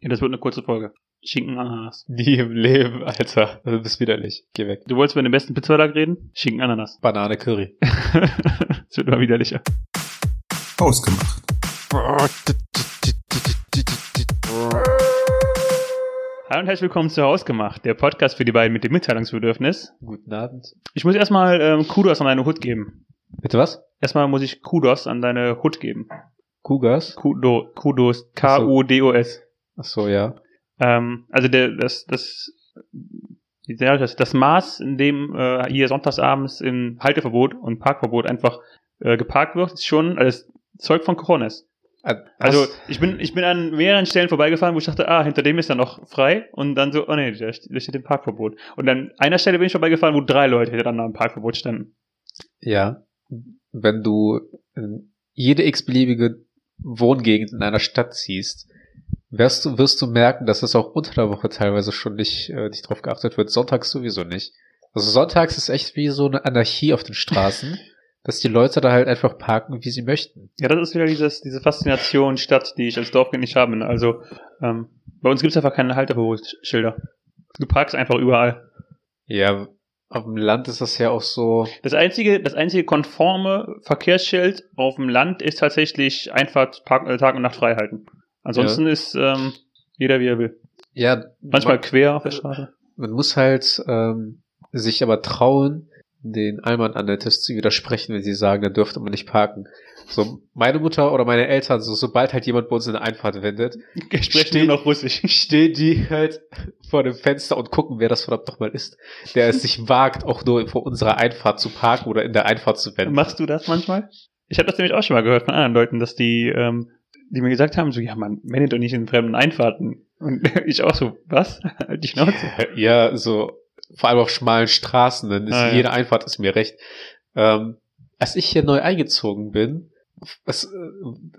Ja, das wird eine kurze Folge. Schinken, Ananas. Nie im Leben, Alter. Du bist widerlich. Geh weg. Du wolltest über den besten Pizzalag reden? Schinken, Ananas. Banane Curry. Es wird immer widerlicher. Ausgemacht. Hallo und herzlich willkommen zu Hausgemacht, der Podcast für die beiden mit dem Mitteilungsbedürfnis. Guten Abend. Ich muss erstmal ähm, Kudos an deine Hut geben. Bitte was? Erstmal muss ich Kudos an deine Hut geben. Kugas? Kudo, Kudos, K-U-D-O-S. Ach so, ja. Ähm, also der, das, das, das, das Maß, in dem äh, hier sonntagsabends in Halteverbot und Parkverbot einfach äh, geparkt wird, ist schon alles Zeug von Coronas. Also Was? ich bin, ich bin an mehreren Stellen vorbeigefahren, wo ich dachte, ah, hinter dem ist er noch frei und dann so, oh nee, da steht im Parkverbot. Und an einer Stelle bin ich vorbeigefahren, wo drei Leute hintereinander im Parkverbot standen. Ja. Wenn du in jede x-beliebige Wohngegend in einer Stadt ziehst, wirst du, wirst du merken, dass es auch unter der Woche teilweise schon nicht, äh, nicht drauf geachtet wird. Sonntags sowieso nicht. Also sonntags ist echt wie so eine Anarchie auf den Straßen, dass die Leute da halt einfach parken, wie sie möchten. Ja, das ist wieder dieses, diese Faszination Stadt, die ich als Dorfkind nicht habe. Also ähm, bei uns gibt es einfach keine Halteverbotsschilder. Du parkst einfach überall. Ja, auf dem Land ist das ja auch so, Das einzige, das einzige konforme Verkehrsschild auf dem Land ist tatsächlich Einfahrt Park, äh, Tag und Nacht frei Ansonsten ist ähm, jeder wie er will. ja, Manchmal quer auf der Straße. Man muss halt ähm, sich aber trauen, den Allmann an der Tisch zu widersprechen, wenn sie sagen, da dürfte man nicht parken. So, meine Mutter oder meine Eltern, so, sobald halt jemand bei uns in der Einfahrt wendet, nur noch Russisch. stehen die halt vor dem Fenster und gucken, wer das verdammt nochmal ist, der es sich wagt, auch nur vor unserer Einfahrt zu parken oder in der Einfahrt zu wenden. Machst du das manchmal? Ich habe das nämlich auch schon mal gehört von anderen Leuten, dass die, ähm, die mir gesagt haben, so, ja, man wendet doch nicht in fremden Einfahrten. Und ich auch so, was? Halt die Schnauze. Ja, so, vor allem auf schmalen Straßen, dann ist Ah, ja. jede Einfahrt ist mir recht. Ähm, als ich hier neu eingezogen bin, es, äh,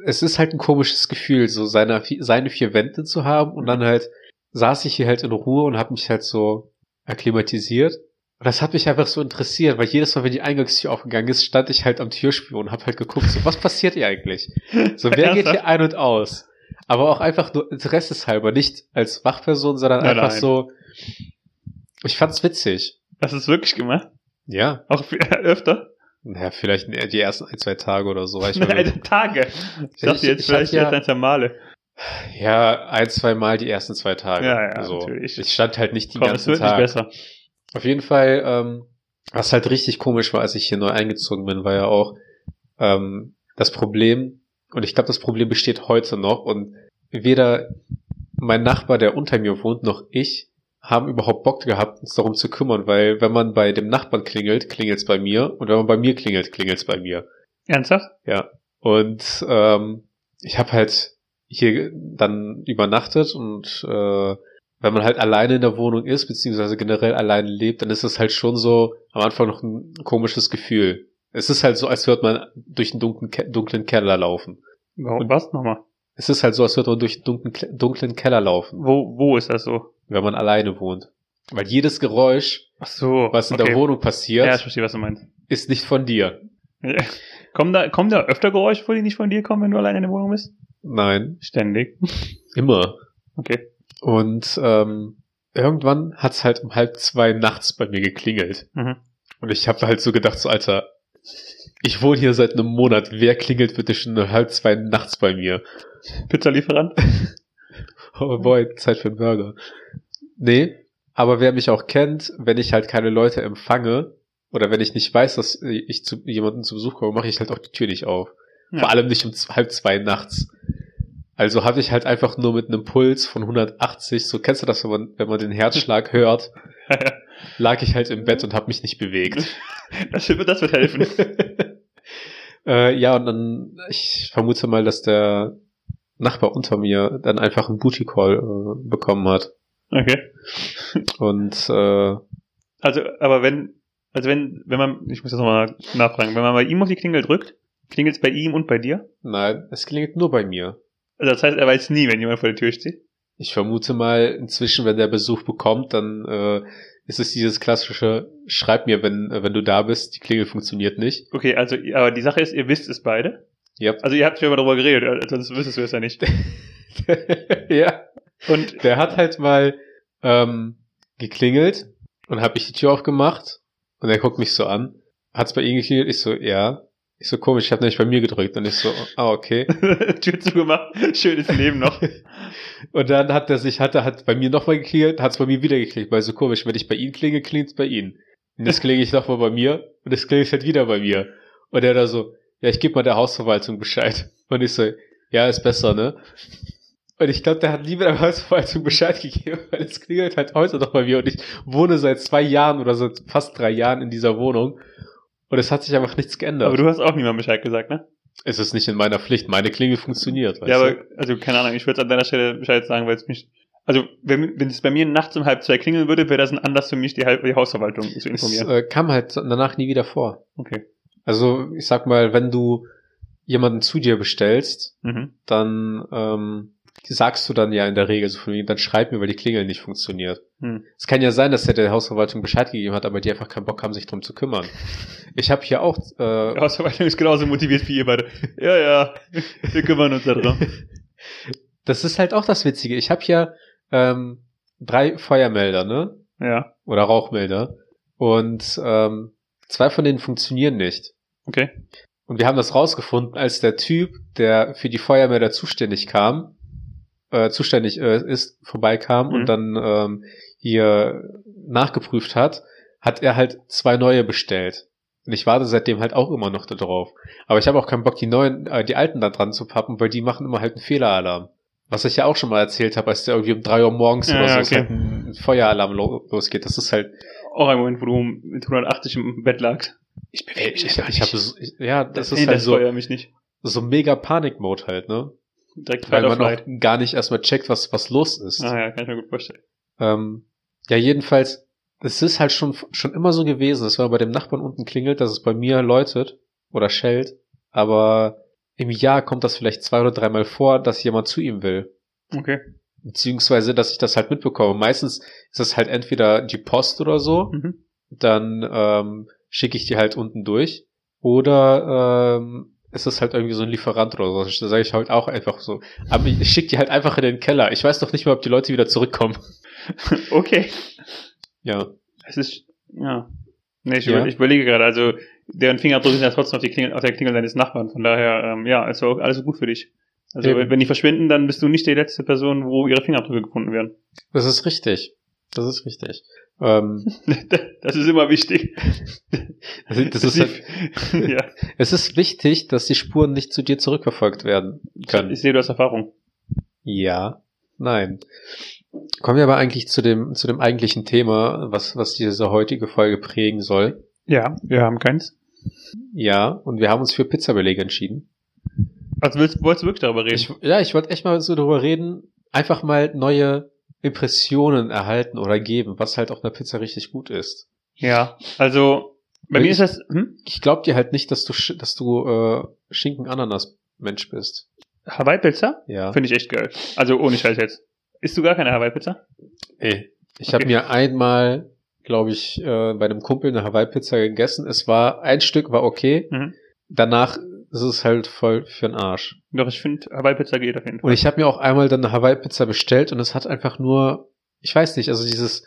es ist halt ein komisches Gefühl, so seine, seine vier Wände zu haben und dann halt saß ich hier halt in Ruhe und habe mich halt so akklimatisiert. Und das hat mich einfach so interessiert, weil jedes Mal, wenn die Eingangstür aufgegangen ist, stand ich halt am Türspion und habe halt geguckt, so, was passiert hier eigentlich? So, wer geht hier ein und aus? Aber auch einfach nur interesseshalber, nicht als Wachperson, sondern Nein, einfach nein. so, ich fand's witzig. Hast du es wirklich gemacht? Ja. Auch öfter? Naja, vielleicht die ersten ein, zwei Tage oder so. Ich Nein, Tage. Ich dachte jetzt ich vielleicht hab ja- ein, zwei Male. ja, ein, zwei Mal die ersten zwei Tage. Ja, ja, so. natürlich. Ich stand halt nicht die Komm, es ganze wird nicht Tag. besser. Auf jeden Fall, ähm, was halt richtig komisch war, als ich hier neu eingezogen bin, war ja auch ähm, das Problem, und ich glaube, das Problem besteht heute noch, und weder mein Nachbar, der unter mir wohnt, noch ich haben überhaupt Bock gehabt, uns darum zu kümmern, weil wenn man bei dem Nachbarn klingelt, klingelt's bei mir, und wenn man bei mir klingelt, klingelt's bei mir. Ernsthaft? Ja. Und ähm, ich habe halt hier dann übernachtet und äh, wenn man halt alleine in der Wohnung ist, beziehungsweise generell alleine lebt, dann ist es halt schon so am Anfang noch ein komisches Gefühl. Es ist halt so, als würde man durch einen dunklen, Ke dunklen Keller laufen. Warum, was nochmal? Es ist halt so, als würde man durch einen dunklen, dunklen Keller laufen, Wo, wo ist das so? wenn man alleine wohnt. Weil jedes Geräusch, so. was in okay. der Wohnung passiert, Ja, verstehe, was du meinst. ist nicht von dir. Ja. Kommen da, kommen da öfter Geräusche vor, die nicht von dir kommen, wenn du alleine in der Wohnung bist? Nein, Ständig. immer. Okay. Und ähm, irgendwann hat's halt um halb zwei nachts bei mir geklingelt. Mhm. Und ich habe halt so gedacht, so Alter, ich wohne hier seit einem Monat. Wer klingelt bitte schon um halb zwei nachts bei mir? Pizzalieferant? Oh boy, Zeit für einen Burger. Nee, aber wer mich auch kennt, wenn ich halt keine Leute empfange oder wenn ich nicht weiß, dass ich zu jemandem zu Besuch komme, mache ich halt auch die Tür nicht auf. Ja. Vor allem nicht um halb zwei nachts. Also hatte ich halt einfach nur mit einem Puls von 180, so kennst du das, wenn man, wenn man den Herzschlag hört, lag ich halt im Bett und habe mich nicht bewegt. Das wird, das wird helfen. äh, ja, und dann, ich vermute mal, dass der Nachbar unter mir dann einfach einen Booty Call äh, bekommen hat. Okay. Und äh, Also, aber wenn, also wenn, wenn man, ich muss das nochmal nachfragen, wenn man bei ihm auf die Klingel drückt, klingelt es bei ihm und bei dir? nein, es klingelt nur bei mir. Also das heißt, er weiß nie, wenn jemand vor der Tür steht. Ich vermute mal, inzwischen, wenn der Besuch bekommt, dann äh, ist es dieses klassische, schreib mir, wenn, äh, wenn du da bist, die Klingel funktioniert nicht. Okay, also, aber die Sache ist, ihr wisst es beide. Yep. Also ihr habt schon mal darüber geredet, äh, sonst wüsstest du es ja nicht. ja. Und Der hat halt mal ähm, geklingelt und habe ich die Tür aufgemacht und er guckt mich so an. Hat's bei ihm geklingelt? Ich so, ja. Ich so komisch, ich habe nämlich bei mir gedrückt und ich so, ah, okay. Tür zugemacht, schönes Leben noch. Und dann hat er sich, hat er hat bei mir nochmal geklingelt, hat's bei mir wieder geklingelt, weil so komisch, wenn ich bei ihm klinge, klingt's bei ihm. Und jetzt klinge ich nochmal bei mir und es klingelt halt wieder bei mir. Und er da so, ja, ich gebe mal der Hausverwaltung Bescheid. Und ich so, ja, ist besser, ne? Und ich glaube, der hat lieber der Hausverwaltung Bescheid gegeben, weil es klingelt halt heute noch bei mir und ich wohne seit zwei Jahren oder seit fast drei Jahren in dieser Wohnung. Und es hat sich einfach nichts geändert. Aber du hast auch niemandem Bescheid gesagt, ne? es ist nicht in meiner Pflicht. Meine Klingel funktioniert. Weißt ja, du? aber, also, keine Ahnung, ich würde an deiner Stelle Bescheid sagen, weil es mich, also, wenn, wenn es bei mir nachts um halb zwei klingeln würde, wäre das ein Anlass für mich, die, die Hausverwaltung zu Es informieren. äh, kam halt danach nie wieder vor. Okay. Also ich sag mal, wenn du jemanden zu dir bestellst, Mhm. dann ähm, sagst du dann ja in der Regel so von wegen, dann schreib mir, weil die Klingel nicht funktioniert. Hm. Es kann ja sein, dass der der Hausverwaltung Bescheid gegeben hat, aber die einfach keinen Bock haben, sich drum zu kümmern. Ich habe hier auch Die äh, Hausverwaltung ist genauso motiviert wie ihr beide. Ja, ja, wir kümmern uns darum. das ist halt auch das Witzige. Ich habe hier ähm, drei Feuermelder, ne? Ja, Oder Rauchmelder. Und ähm, zwei von denen funktionieren nicht. okay. Und wir haben das rausgefunden, als der Typ, der für die Feuermelder zuständig kam, äh, zuständig äh, ist, vorbeikam Mhm. und dann ähm, hier nachgeprüft hat, hat er halt zwei neue bestellt. Und ich warte seitdem halt auch immer noch da drauf. Aber ich habe auch keinen Bock, die neuen, äh, die alten da dran zu pappen, weil die machen immer halt einen Fehleralarm. Was ich ja auch schon mal erzählt habe, als der irgendwie um drei Uhr morgens Ja, oder so es okay. halt ein Feueralarm lo losgeht. Das ist halt, Auch ein Moment, wo du mit 180 im Bett lagst. Ich bewege mich ich, einfach ich nicht. habe, so- ich- ja, das, das ist halt das so, mich nicht. so mega Panik-Mode halt, ne? Direkt weil man auch gar nicht erstmal checkt, was, was los ist. Ah ja, kann ich mir gut vorstellen. Ähm, ja, jedenfalls, es ist halt schon, schon immer so gewesen, dass wenn man bei dem Nachbarn unten klingelt, dass es bei mir läutet oder schellt, aber im Jahr kommt das vielleicht zwei oder dreimal vor, dass jemand zu ihm will. Okay. Beziehungsweise, dass ich das halt mitbekomme. Meistens ist das halt entweder die Post oder so, Mhm. dann ähm, schicke ich die halt unten durch. Oder ähm, ist es halt irgendwie so ein Lieferant oder so. Da sage ich halt auch einfach so. Aber ich schicke die halt einfach in den Keller. Ich weiß doch nicht mal, ob die Leute wieder zurückkommen. Okay. Ja. Es ist, ja. Nee, ich, Ja. über, ich überlege gerade, also, deren Fingerabdrücke sind ja trotzdem auf, die Klingel, auf der Klingel deines Nachbarn. Von daher, ähm, ja, also alles gut für dich. Also, Eben. wenn die verschwinden, dann bist du nicht die letzte Person, wo ihre Fingerabdrücke gefunden werden. Das ist richtig. Das ist richtig. Ähm, Das ist immer wichtig. das ist, das ist halt, ja. es ist wichtig, dass die Spuren nicht zu dir zurückverfolgt werden können. Ich sehe, du hast Erfahrung. Ja, nein. Kommen wir aber eigentlich zu dem, zu dem eigentlichen Thema, was, was diese heutige Folge prägen soll. Ja, wir haben keins. Ja, und wir haben uns für Pizzabelege entschieden. Also willst, wolltest du wirklich darüber reden? Ich, ja, ich wollte echt mal so darüber reden, einfach mal neue Impressionen erhalten oder geben, was halt auf einer Pizza richtig gut ist. ja, also, bei Weil mir ich- ist das, hm? Ich glaub dir halt nicht, dass du, dass du äh, Schinken-Ananas-Mensch bist. Hawaii-Pizza? Ja. Finde ich echt geil. Also, ohne Scheiß jetzt. Isst du gar keine Hawaii-Pizza? Ey, ich Okay. habe mir einmal, glaube ich, äh, bei einem Kumpel eine Hawaii-Pizza gegessen. Es war, ein Stück war okay. Mhm. Danach ist es halt voll für den Arsch. Doch, ich finde, Hawaii-Pizza geht auf jeden Fall. Und ich habe mir auch einmal dann eine Hawaii-Pizza bestellt und es hat einfach nur, ich weiß nicht, also dieses,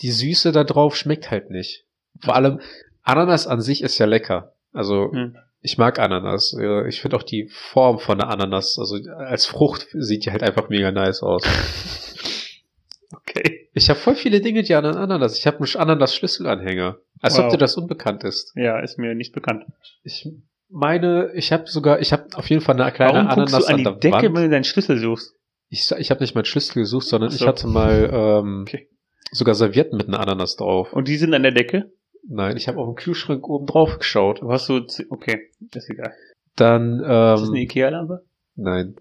die Süße da drauf schmeckt halt nicht. Vor allem, Ananas an sich ist ja lecker. Also, Hm. ich mag Ananas. Ich finde auch die Form von der Ananas, also als Frucht sieht die halt einfach mega nice aus. Okay. Ich habe voll viele Dinge, die an Ananas. Ich habe einen Ananas-Schlüsselanhänger. Als Wow. ob dir das unbekannt ist. Ja, ist mir nicht bekannt. Ich meine, ich habe sogar, ich habe auf jeden Fall eine kleine Warum Ananas guckst du an die der Decke, Wand. wenn du deinen Schlüssel suchst? Ich, ich habe nicht meinen Schlüssel gesucht, sondern so. ich hatte mal ähm, Okay. sogar Servietten mit einer Ananas drauf. Und die sind an der Decke? Nein, ich habe auf dem Kühlschrank oben drauf geschaut. Du hast so, z- okay, ist egal. Dann, Ist das eine ähm, Ikea-Lampe? nein,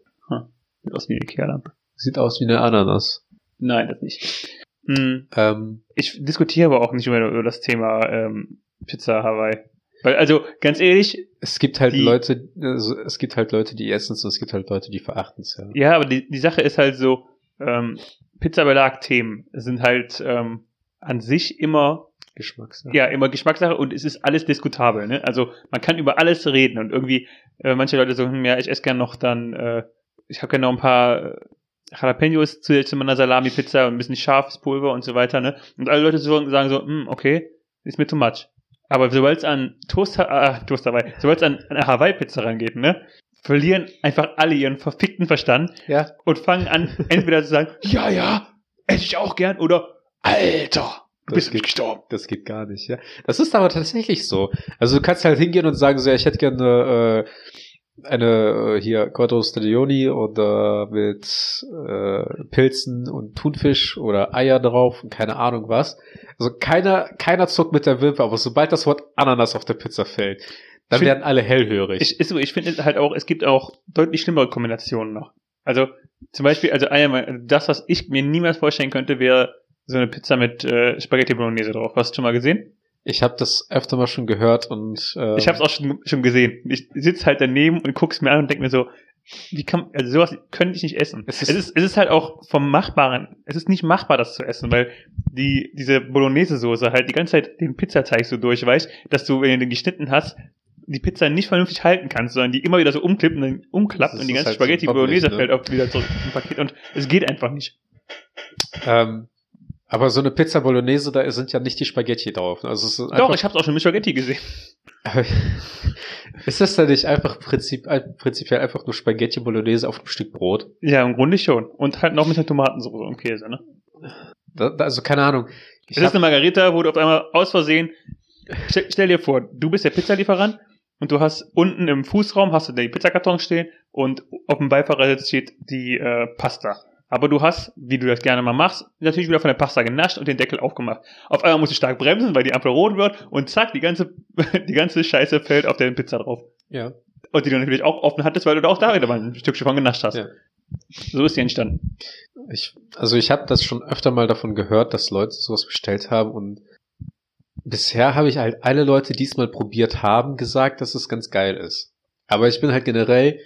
Sieht aus wie eine Ikea-Lampe. sieht aus wie eine Ananas. Nein, das nicht. Hm, Ähm, ich diskutiere aber auch nicht über, über das Thema ähm, Pizza Hawaii. Weil, also, ganz ehrlich, es gibt halt Die- Leute, also, es gibt halt Leute, die essen es und es gibt halt Leute, die verachten es, ja. ja, aber die, die Sache ist halt so, ähm, Pizzabelag-Themen sind halt ähm, an sich immer Geschmackssache. ja, immer Geschmackssache und es ist alles diskutabel. Ne? Also man kann über alles reden und irgendwie äh, manche Leute so, hm, ja, ich esse gern noch dann, äh, ich habe gerne noch ein paar äh, Jalapenos zusätzlich zu meiner Salami-Pizza und ein bisschen scharfes Pulver und so weiter, ne? Und alle Leute sagen so, hm, okay, ist mir too much. Aber sobald es an Toast, äh, Toast dabei, sobald es an, an eine Hawaii-Pizza rangeht, ne? Verlieren einfach alle ihren verfickten Verstand Ja. und fangen an, entweder zu sagen, ja, ja, esse ich auch gern, oder Alter, du Das bist geht- gestorben. Das geht gar nicht, ja. Das ist aber tatsächlich so. Also du kannst halt hingehen und sagen so, ja, ich hätte gerne äh, eine äh, hier Cordon Staglioni oder mit äh, Pilzen und Thunfisch oder Eier drauf und keine Ahnung was. Also keiner, keiner zuckt mit der Wimper, aber sobald das Wort Ananas auf der Pizza fällt, dann Ich find- werden alle hellhörig. Ich, so, ich finde halt auch, es gibt auch deutlich schlimmere Kombinationen noch. Also zum Beispiel, also einmal, das, was ich mir niemals vorstellen könnte, wäre so eine Pizza mit äh, Spaghetti Bolognese drauf. Hast du schon mal gesehen? Ich habe das öfter mal schon gehört und äh, Ich habe es auch schon, schon gesehen. Ich sitze halt daneben und guck's mir an und denke mir so, wie kann, also sowas könnte ich nicht essen. Es Es ist- ist, es ist, halt auch vom Machbaren, es ist nicht machbar, das zu essen, weil die, diese Bolognese-Soße halt die ganze Zeit den Pizzateig so durchweicht, dass du, wenn du den geschnitten hast, die Pizza nicht vernünftig halten kannst, sondern die immer wieder so umklippt und dann umklappt und die ist ganze halt Spaghetti Bolognese ne? fällt auch wieder zurück im Paket und es geht einfach nicht. ähm, aber so eine Pizza Bolognese, da sind ja nicht die Spaghetti drauf. Also es ist Doch, einfach- ich habe es auch schon mit Spaghetti gesehen. Ist das denn nicht einfach Prinzip, prinzipiell einfach nur Spaghetti Bolognese auf einem Stück Brot? Ja, im Grunde schon. Und halt noch mit einer Tomatensauce und Käse, ne? Da, da, also keine Ahnung. Ich es ist eine Margarita, wo du auf einmal aus Versehen, stell, stell dir vor, du bist der Pizzalieferant und du hast unten im Fußraum hast du die Pizzakarton stehen und auf dem Beifahrersitz steht die äh, Pasta. Aber du hast, wie du das gerne mal machst, natürlich wieder von der Pasta genascht und den Deckel aufgemacht. Auf einmal musst du stark bremsen, weil die Ampel rot wird und zack, die ganze, die ganze Scheiße fällt auf deine Pizza drauf. ja. Und die du natürlich auch offen hattest, weil du da auch da wieder mal ein Stückchen von genascht hast. Ja. So ist die entstanden. Ich, also ich habe das schon öfter mal davon gehört, dass Leute sowas bestellt haben und bisher habe ich halt alle Leute, die es mal probiert haben, gesagt, dass es ganz geil ist. Aber ich bin halt generell,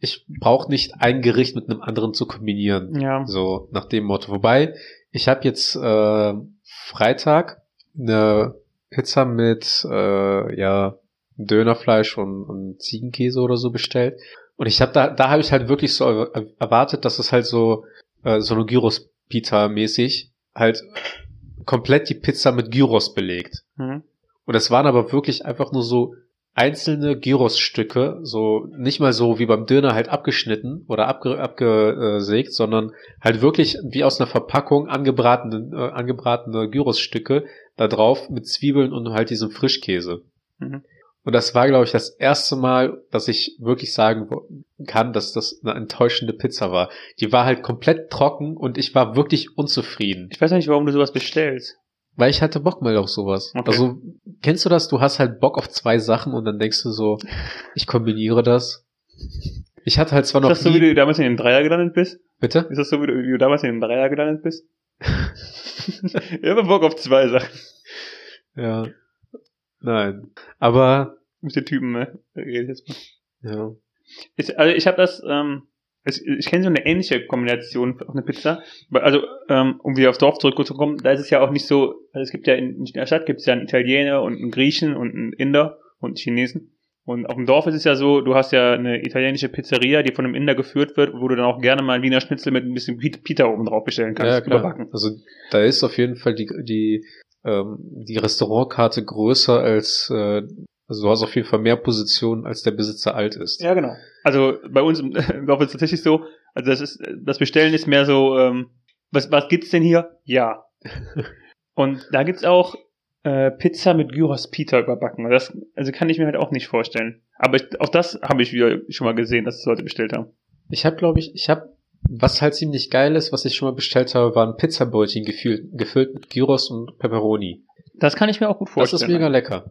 ich brauche nicht ein Gericht mit einem anderen zu kombinieren. Ja. So nach dem Motto. Wobei, ich habe jetzt äh, Freitag eine Pizza mit äh, ja Dönerfleisch und, und Ziegenkäse oder so bestellt. Und ich habe da, da habe ich halt wirklich so er- erwartet, dass es halt so äh, so eine Gyros Pita mäßig halt komplett die Pizza mit Gyros belegt. Mhm. Und es waren aber wirklich einfach nur so einzelne Gyros-Stücke, so nicht mal so wie beim Döner halt abgeschnitten oder abge abgesägt, sondern halt wirklich wie aus einer Verpackung angebratene, äh, angebratene Gyros-Stücke da drauf mit Zwiebeln und halt diesem Frischkäse. Mhm. Und das war, glaube ich, das erste Mal, dass ich wirklich sagen kann, dass das eine enttäuschende Pizza war. Die war halt komplett trocken und ich war wirklich unzufrieden. Ich weiß nicht, warum du sowas bestellst. Weil ich hatte Bock mal auf sowas. Okay. Also, kennst du das? Du hast halt Bock auf zwei Sachen und dann denkst du so, ich kombiniere das. Ich hatte halt zwar noch Ist das so, wie du damals in den Dreier gelandet bist? bitte? Ist das so, wie du, wie du damals in den Dreier gelandet bist? ich habe Bock auf zwei Sachen. Ja. Nein. Aber, Mit den Typen, ne? Da rede ich jetzt mal. ja. Ich, also ich habe das, ähm, ich, ich kenne so eine ähnliche Kombination auf eine Pizza. Also, ähm, um wieder aufs Dorf zurückzukommen, da ist es ja auch nicht so, also es gibt ja in, in der Stadt gibt es ja einen Italiener und einen Griechen und einen Inder und einen Chinesen. Und auf dem Dorf ist es ja so, du hast ja eine italienische Pizzeria, die von einem Inder geführt wird, wo du dann auch gerne mal einen Wiener Schnitzel mit ein bisschen Pit- Pita oben drauf bestellen kannst, ja, klar. überbacken. Also, da ist auf jeden Fall die, die, ähm, die Restaurantkarte größer als, äh, also du hast auf jeden Fall mehr Positionen, als der Besitzer alt ist. Ja, genau. Also bei uns im Dorf ist es tatsächlich so, also das ist, das Bestellen ist mehr so, ähm, was, was gibt's denn hier? Ja. Und da gibt's auch äh, Pizza mit Gyros Pita überbacken. Das, also kann ich mir halt auch nicht vorstellen. Aber ich, auch das habe ich wieder schon mal gesehen, dass es Leute bestellt haben. Ich habe, glaube ich, ich habe, was halt ziemlich geil ist, was ich schon mal bestellt habe, waren Pizzabrötchen gefüllt, gefüllt mit Gyros und Pepperoni. Das kann ich mir auch gut Das vorstellen. ist mega lecker.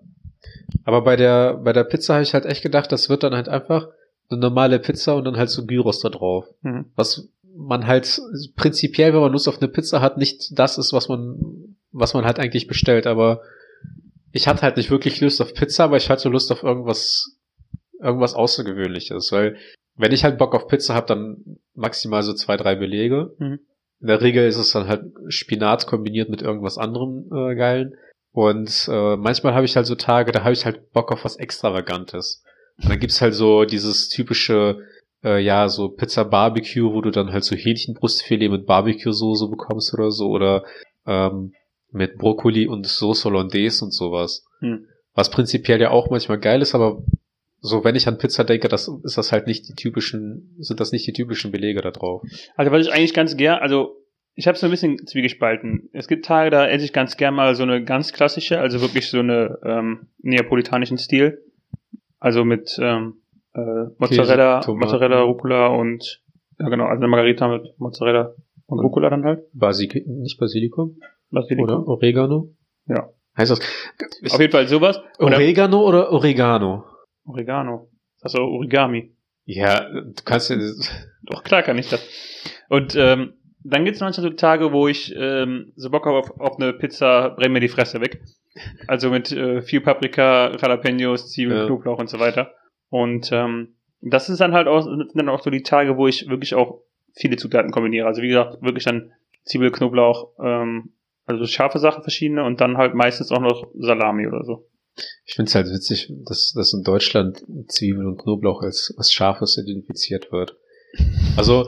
Aber bei der, bei der Pizza habe ich halt echt gedacht, das wird dann halt einfach eine normale Pizza und dann halt so Gyros da drauf. Mhm. Was man halt prinzipiell, wenn man Lust auf eine Pizza hat, nicht das ist, was man, was man halt eigentlich bestellt. Aber ich hatte halt nicht wirklich Lust auf Pizza, aber ich hatte Lust auf irgendwas, irgendwas Außergewöhnliches, weil wenn ich halt Bock auf Pizza habe, dann maximal so zwei, drei Belege. Mhm. In der Regel ist es dann halt Spinat kombiniert mit irgendwas anderem äh, Geilen. Und äh, manchmal habe ich halt so Tage, da habe ich halt Bock auf was Extravagantes. Und dann gibt's halt so dieses typische äh, ja, so Pizza Barbecue, wo du dann halt so Hähnchenbrustfilet mit Barbecue-Soße bekommst oder so, oder ähm, mit Brokkoli und Sauce Hollandaise und sowas. Hm. Was prinzipiell ja auch manchmal geil ist, aber so, wenn ich an Pizza denke, das ist das halt nicht die typischen, sind das nicht die typischen Belege da drauf. Also was ich eigentlich ganz gern, also ich habe so ein bisschen zwiegespalten. Es gibt Tage, da esse ich ganz gern mal so eine ganz klassische, also wirklich so eine ähm, neapolitanischen Stil. Also mit ähm, äh, Mozzarella, Käse. Mozzarella, Rucola und ja genau, also eine Margarita mit Mozzarella und Rucola dann halt. Basik nicht Basilikum? Basilikum. Oder Oregano? Ja. Heißt das? Auf jeden Fall sowas. Oregano oder Oregano? Oregano. Also Origami. Ja, du kannst ja, Doch, klar kann ich das. Und ähm, dann gibt's manchmal so Tage, wo ich ähm, so Bock habe auf, auf eine Pizza, brenn mir die Fresse weg. Also mit äh, viel Paprika, Jalapenos, Zwiebeln, Ja. Knoblauch und so weiter. Und ähm, das ist dann halt auch, sind dann auch so die Tage, wo ich wirklich auch viele Zutaten kombiniere. Also wie gesagt, wirklich dann Zwiebel, Knoblauch, ähm, also scharfe Sachen verschiedene und dann halt meistens auch noch Salami oder so. ich find's halt witzig, dass, dass in Deutschland Zwiebeln und Knoblauch als was Scharfes identifiziert wird. Also,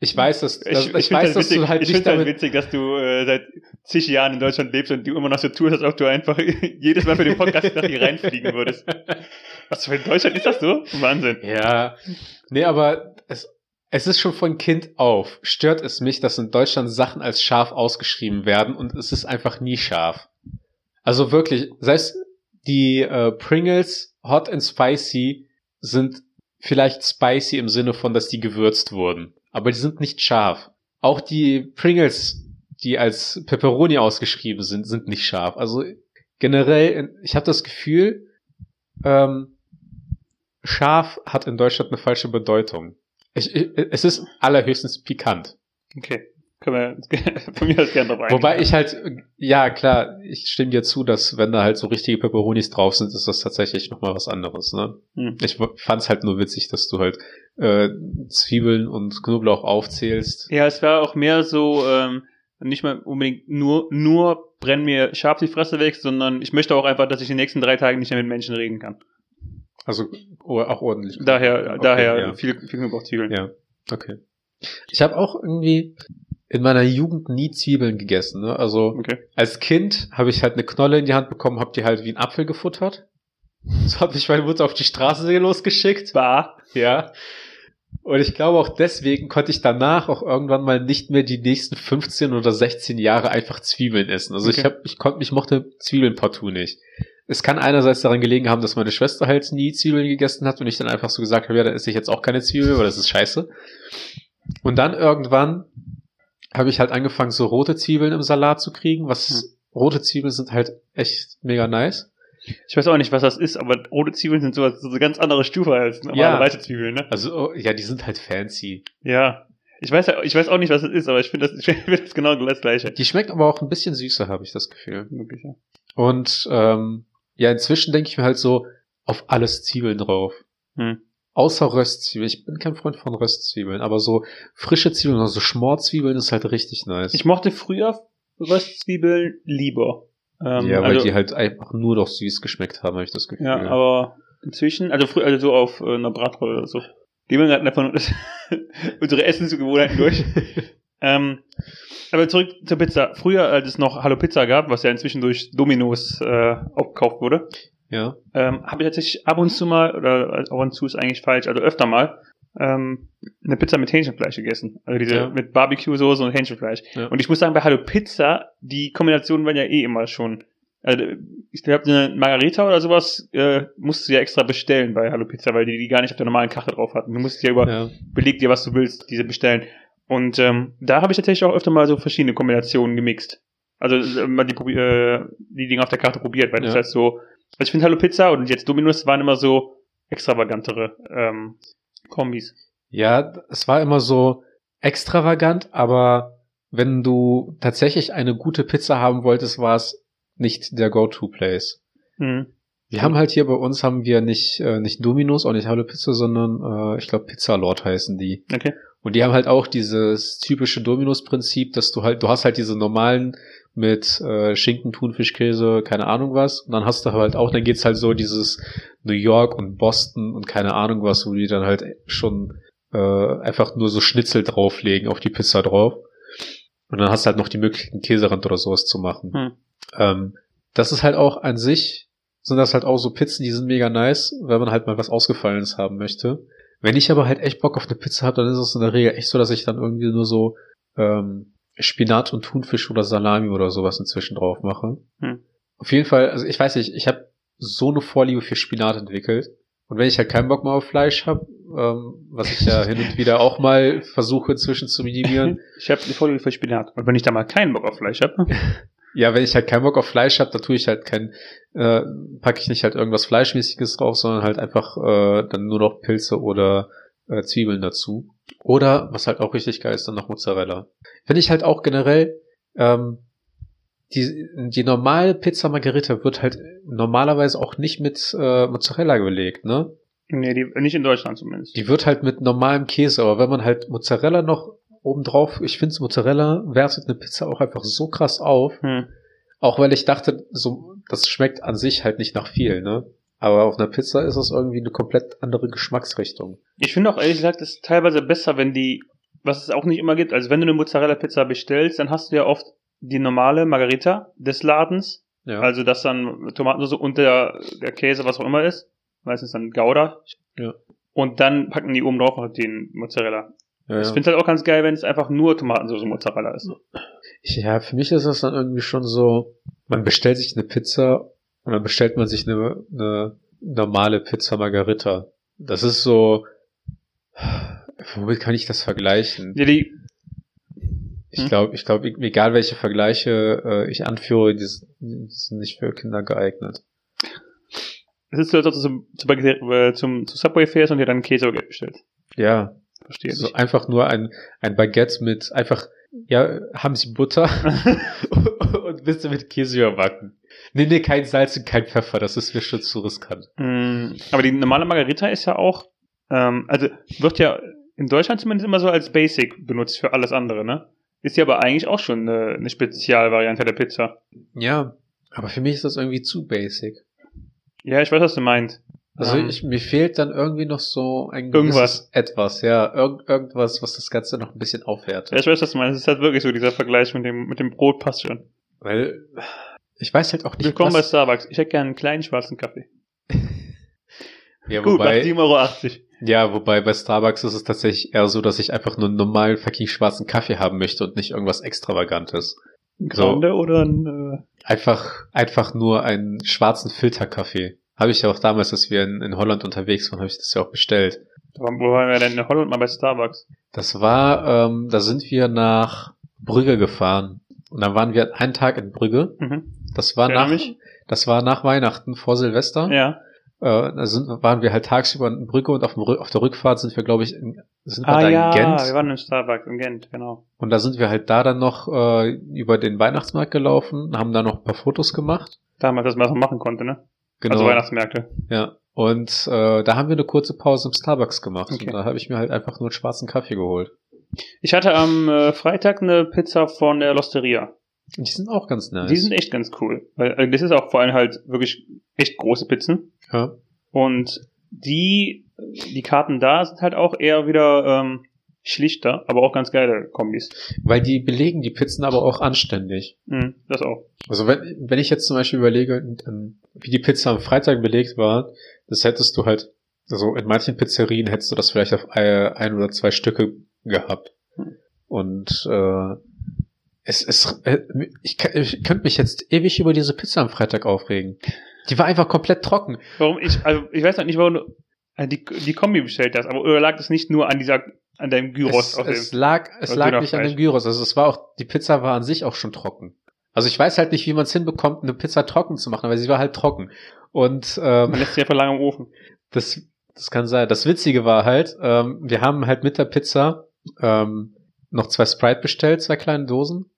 ich weiß, dass, dass ich, find's weiß, dass witzig, du halt ich nicht halt witzig, dass du äh, seit zig Jahren in Deutschland lebst und du immer noch so tust, als ob du einfach jedes Mal für den Podcast nach hier reinfliegen würdest. Was für in Deutschland ist das so? Wahnsinn. Ja, nee, aber es, es ist schon von Kind auf. Stört es mich, dass in Deutschland Sachen als scharf ausgeschrieben werden und es ist einfach nie scharf. Also wirklich, selbst die äh, Pringles Hot and Spicy sind vielleicht spicy im Sinne von, dass die gewürzt wurden, aber die sind nicht scharf. Auch die Pringles, die als Pepperoni ausgeschrieben sind, sind nicht scharf. Also generell, ich habe das Gefühl, ähm, scharf hat in Deutschland eine falsche Bedeutung. Ich, ich, es ist allerhöchstens pikant. Okay. Können wir von mir aus gerne drauf eingehen. Wobei ich halt, ja klar, ich stimme dir zu, dass wenn da halt so richtige Peperonis drauf sind, ist das tatsächlich nochmal was anderes. Ne? Hm. Ich fand's halt nur witzig, dass du halt äh, Zwiebeln und Knoblauch aufzählst. Ja, es war auch mehr so, ähm, nicht mal unbedingt nur, nur brenn mir scharf die Fresse weg, sondern ich möchte auch einfach, dass ich die nächsten drei Tage nicht mehr mit Menschen reden kann. Also auch ordentlich. Daher, Okay, daher ja. viel, viel Knoblauchzwiebeln. Ja, okay. Ich habe auch irgendwie in meiner Jugend nie Zwiebeln gegessen. Ne? Also Okay. als Kind habe ich halt eine Knolle in die Hand bekommen, hab die halt wie ein Apfel gefuttert. So hat mich meine Mutter auf die Straße losgeschickt. Bar. Ja. Und ich glaube auch deswegen konnte ich danach auch irgendwann mal nicht mehr die nächsten 15 oder 16 Jahre einfach Zwiebeln essen. Also ich Okay. hab, ich konnte, ich mochte Zwiebeln partout nicht. Es kann einerseits daran gelegen haben, dass meine Schwester halt nie Zwiebeln gegessen hat und ich dann einfach so gesagt habe, ja, dann esse ich jetzt auch keine Zwiebeln, weil das ist scheiße. Und dann irgendwann habe ich halt angefangen, so rote Zwiebeln im Salat zu kriegen, was Hm. rote Zwiebeln sind halt echt mega nice. Ich weiß auch nicht, was das ist, aber rote Zwiebeln sind so, so eine ganz andere Stufe als normale Ja. weiße Zwiebeln, ne? Also, oh, ja, die sind halt fancy. Ja. Ich weiß, ich weiß auch nicht, was das ist, aber ich finde das, ich finde das genau das gleiche. Die schmeckt aber auch ein bisschen süßer, habe ich das Gefühl. Wirklich, ja. Und ähm, ja, inzwischen denke ich mir halt so, auf alles Zwiebeln drauf. Hm. Außer Röstzwiebeln. Ich bin kein Freund von Röstzwiebeln, aber so frische Zwiebeln, also Schmorzwiebeln ist halt richtig nice. Ich mochte früher Röstzwiebeln lieber. Ähm, ja, weil also, die halt einfach nur noch süß geschmeckt haben, habe ich das Gefühl. Ja, aber inzwischen, also früher, also so auf äh, einer Bratrolle oder so. Gehen wir gerade davon unsere Essensgewohnheiten durch. ähm, aber zurück zur Pizza. Früher, als es noch Hallo Pizza gab, was ja inzwischen durch Dominos äh, aufgekauft wurde, ja. ähm, habe ich tatsächlich ab und zu mal, oder ab und zu ist eigentlich falsch, also öfter mal, ähm, eine Pizza mit Hähnchenfleisch gegessen. Also diese Ja. mit Barbecue-Soße und Hähnchenfleisch. Ja. Und ich muss sagen, bei Hallo Pizza, die Kombinationen waren ja eh immer schon. Also, ich glaube, eine Margarita oder sowas äh, musst du ja extra bestellen bei Hallo Pizza, weil die die gar nicht auf der normalen Karte drauf hatten. Du musst ja über, ja. beleg dir, was du willst, diese bestellen. Und ähm, da habe ich tatsächlich auch öfter mal so verschiedene Kombinationen gemixt. Also äh, mal die, äh, die Dinge auf der Karte probiert, weil das Ja. heißt so, also ich finde Hallo Pizza und jetzt Dominus waren immer so extravagantere ähm, Kombis. Ja, es war immer so extravagant, aber wenn du tatsächlich eine gute Pizza haben wolltest, war es nicht der Go-To-Place. Mhm. Wir haben halt hier bei uns haben wir nicht äh, nicht Dominos, auch nicht Hallo Pizza, sondern äh, ich glaube Pizza Lord heißen die. Okay. Und die haben halt auch dieses typische Dominus-Prinzip, dass du halt, du hast halt diese normalen mit äh, Schinken, Thunfisch, Käse, keine Ahnung was. Und dann hast du halt auch, dann geht's halt so dieses New York und Boston und keine Ahnung was, wo die dann halt schon äh, einfach nur so Schnitzel drauflegen auf die Pizza drauf. Und dann hast du halt noch die Möglichkeit, einen Käserand oder sowas zu machen. Hm. Ähm, das ist halt auch an sich, sind das halt auch so Pizzen, die sind mega nice, wenn man halt mal was Ausgefallenes haben möchte. Wenn ich aber halt echt Bock auf eine Pizza habe, dann ist es in der Regel echt so, dass ich dann irgendwie nur so ähm, Spinat und Thunfisch oder Salami oder sowas inzwischen drauf mache. Hm. Auf jeden Fall, also ich weiß nicht, ich habe so eine Vorliebe für Spinat entwickelt. Und wenn ich halt keinen Bock mehr auf Fleisch habe, ähm, was ich ja hin und wieder auch mal versuche inzwischen zu minimieren, Ich habe die Vorliebe für Spinat. Und wenn ich da mal keinen Bock auf Fleisch habe, ja, wenn ich halt keinen Bock auf Fleisch habe, da tue ich halt kein, äh, packe ich nicht halt irgendwas Fleischmäßiges drauf, sondern halt einfach äh, dann nur noch Pilze oder äh, Zwiebeln dazu. Oder, was halt auch richtig geil ist, dann noch Mozzarella. Finde ich halt auch generell, ähm, die, die normale Pizza Margherita wird halt normalerweise auch nicht mit äh, Mozzarella belegt, ne? nee, die, nicht in Deutschland zumindest. Die wird halt mit normalem Käse, aber wenn man halt Mozzarella noch obendrauf, ich finde Mozzarella wertet eine Pizza auch einfach so krass auf, Hm. auch weil ich dachte, so, das schmeckt an sich halt nicht nach viel, ne? Aber auf einer Pizza ist es irgendwie eine komplett andere Geschmacksrichtung. Ich finde auch ehrlich gesagt, es ist teilweise besser, wenn die, was es auch nicht immer gibt, also wenn du eine Mozzarella-Pizza bestellst, dann hast du ja oft die normale Margarita des Ladens, Ja. also das dann Tomatensauce und der, der Käse, was auch immer ist, meistens dann Gouda. Ja. Und dann packen die oben drauf noch den Mozzarella. ja, Ich ja. finde es halt auch ganz geil, wenn es einfach nur Tomatensauce und Mozzarella ist. Ja, für mich ist das dann irgendwie schon so, man bestellt sich eine Pizza und dann bestellt man sich eine, eine normale Pizza Margarita. Das ist so, womit kann ich das vergleichen? Ja, die, Ich Hm? glaube, ich glaube, egal welche Vergleiche äh, ich anführe, die sind, die sind nicht für Kinder geeignet. es ist so, als ob du zum, zum, äh, zum, zu Subway fährst und dir dann Käse bestellst. Ja, Verstehe so einfach nur ein, ein Baguette mit einfach, ja, haben Sie Butter und bitte mit Käse überbacken. Nee, nee, kein Salz und kein Pfeffer, das ist mir schon zu riskant. Mm, Aber die normale Margarita ist ja auch, ähm, also wird ja in Deutschland zumindest immer so als Basic benutzt für alles andere, ne? Ist ja aber eigentlich auch schon eine, eine Spezialvariante der Pizza. Ja, aber für mich ist das irgendwie zu basic. Ja, ich weiß, was du meinst. Also Ähm, ich, mir fehlt dann irgendwie noch so ein Irgendwas. gewisses etwas, ja, irgend, irgendwas, was das Ganze noch ein bisschen aufwertet. ja, ich weiß, was du meinst. Es ist halt wirklich so, dieser Vergleich mit dem, mit dem Brot passt schon. Weil ich weiß halt auch nicht, Willkommen bei was, Starbucks. Ich hätte gerne einen kleinen schwarzen Kaffee. ja, Gut, nach wobei, 7,80 Euro. ja, wobei bei Starbucks ist es tatsächlich eher so, dass ich einfach nur einen normalen fucking schwarzen Kaffee haben möchte und nicht irgendwas Extravagantes. Ein So. Grande oder ein, äh, Einfach, einfach nur einen schwarzen Filterkaffee. Habe ich ja auch damals, als wir in, in Holland unterwegs waren, habe ich das ja auch bestellt. wo waren wir denn in Holland mal bei Starbucks? Das war, ähm, da sind wir nach Brügge gefahren. Und dann waren wir einen Tag in Brügge. Mhm. Das war nach, das war nach Weihnachten, vor Silvester. Ja. Äh, da sind, waren wir halt tagsüber in Brügge und auf, dem, auf der Rückfahrt sind wir, glaube ich, in, sind wir Ah da ja, in Gent. wir waren im Starbucks in Gent, genau. Und da sind wir halt da dann noch äh, über den Weihnachtsmarkt gelaufen, haben da noch ein paar Fotos gemacht. Damals, dass man das noch machen konnte, ne? Genau. Also Weihnachtsmärkte. Ja. Und äh, da haben wir eine kurze Pause im Starbucks gemacht. Okay. Und da habe ich mir halt einfach nur einen schwarzen Kaffee geholt. Ich hatte am äh, Freitag eine Pizza von der Losteria. Die sind auch ganz nice. Die sind echt ganz cool. Weil äh, das ist auch vor allem halt wirklich echt große Pizzen. ja. Und die, die Karten da sind halt auch eher wieder ähm, schlichter, aber auch ganz geile Kombis. Weil die belegen die Pizzen aber auch anständig. Mhm, das auch. Also wenn, wenn ich jetzt zum Beispiel überlege, wie die Pizza am Freitag belegt war, das hättest du halt, also in manchen Pizzerien hättest du das vielleicht auf ein ein oder zwei Stücke gehabt. Hm. Und äh, es ist, äh, ich, ich könnte mich jetzt ewig über diese Pizza am Freitag aufregen. Die war einfach komplett trocken. Warum ich, also ich weiß noch nicht, warum du äh, die, die Kombi bestellt hast, aber oder lag das nicht nur an dieser, an deinem Gyros Es, auf es dem. lag, es lag nicht an dem Gyros. Also es war auch, die Pizza war an sich auch schon trocken. Also ich weiß halt nicht, wie man es hinbekommt, eine Pizza trocken zu machen, aber sie war halt trocken. Und ähm, Man lässt sie einfach lange im Ofen. Das, das kann sein. Das Witzige war halt, ähm, wir haben halt mit der Pizza ähm, noch zwei Sprite bestellt, zwei kleine Dosen.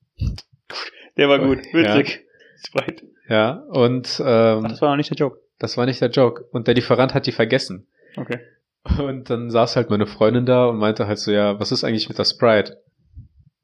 Der war gut, Ja. witzig. Sprite. Ja, und Ach, ähm, das war noch nicht der Joke. das war nicht der Joke. Und der Lieferant hat die vergessen. Okay. Und dann saß halt meine Freundin da und meinte halt so, ja, was ist eigentlich mit der Sprite?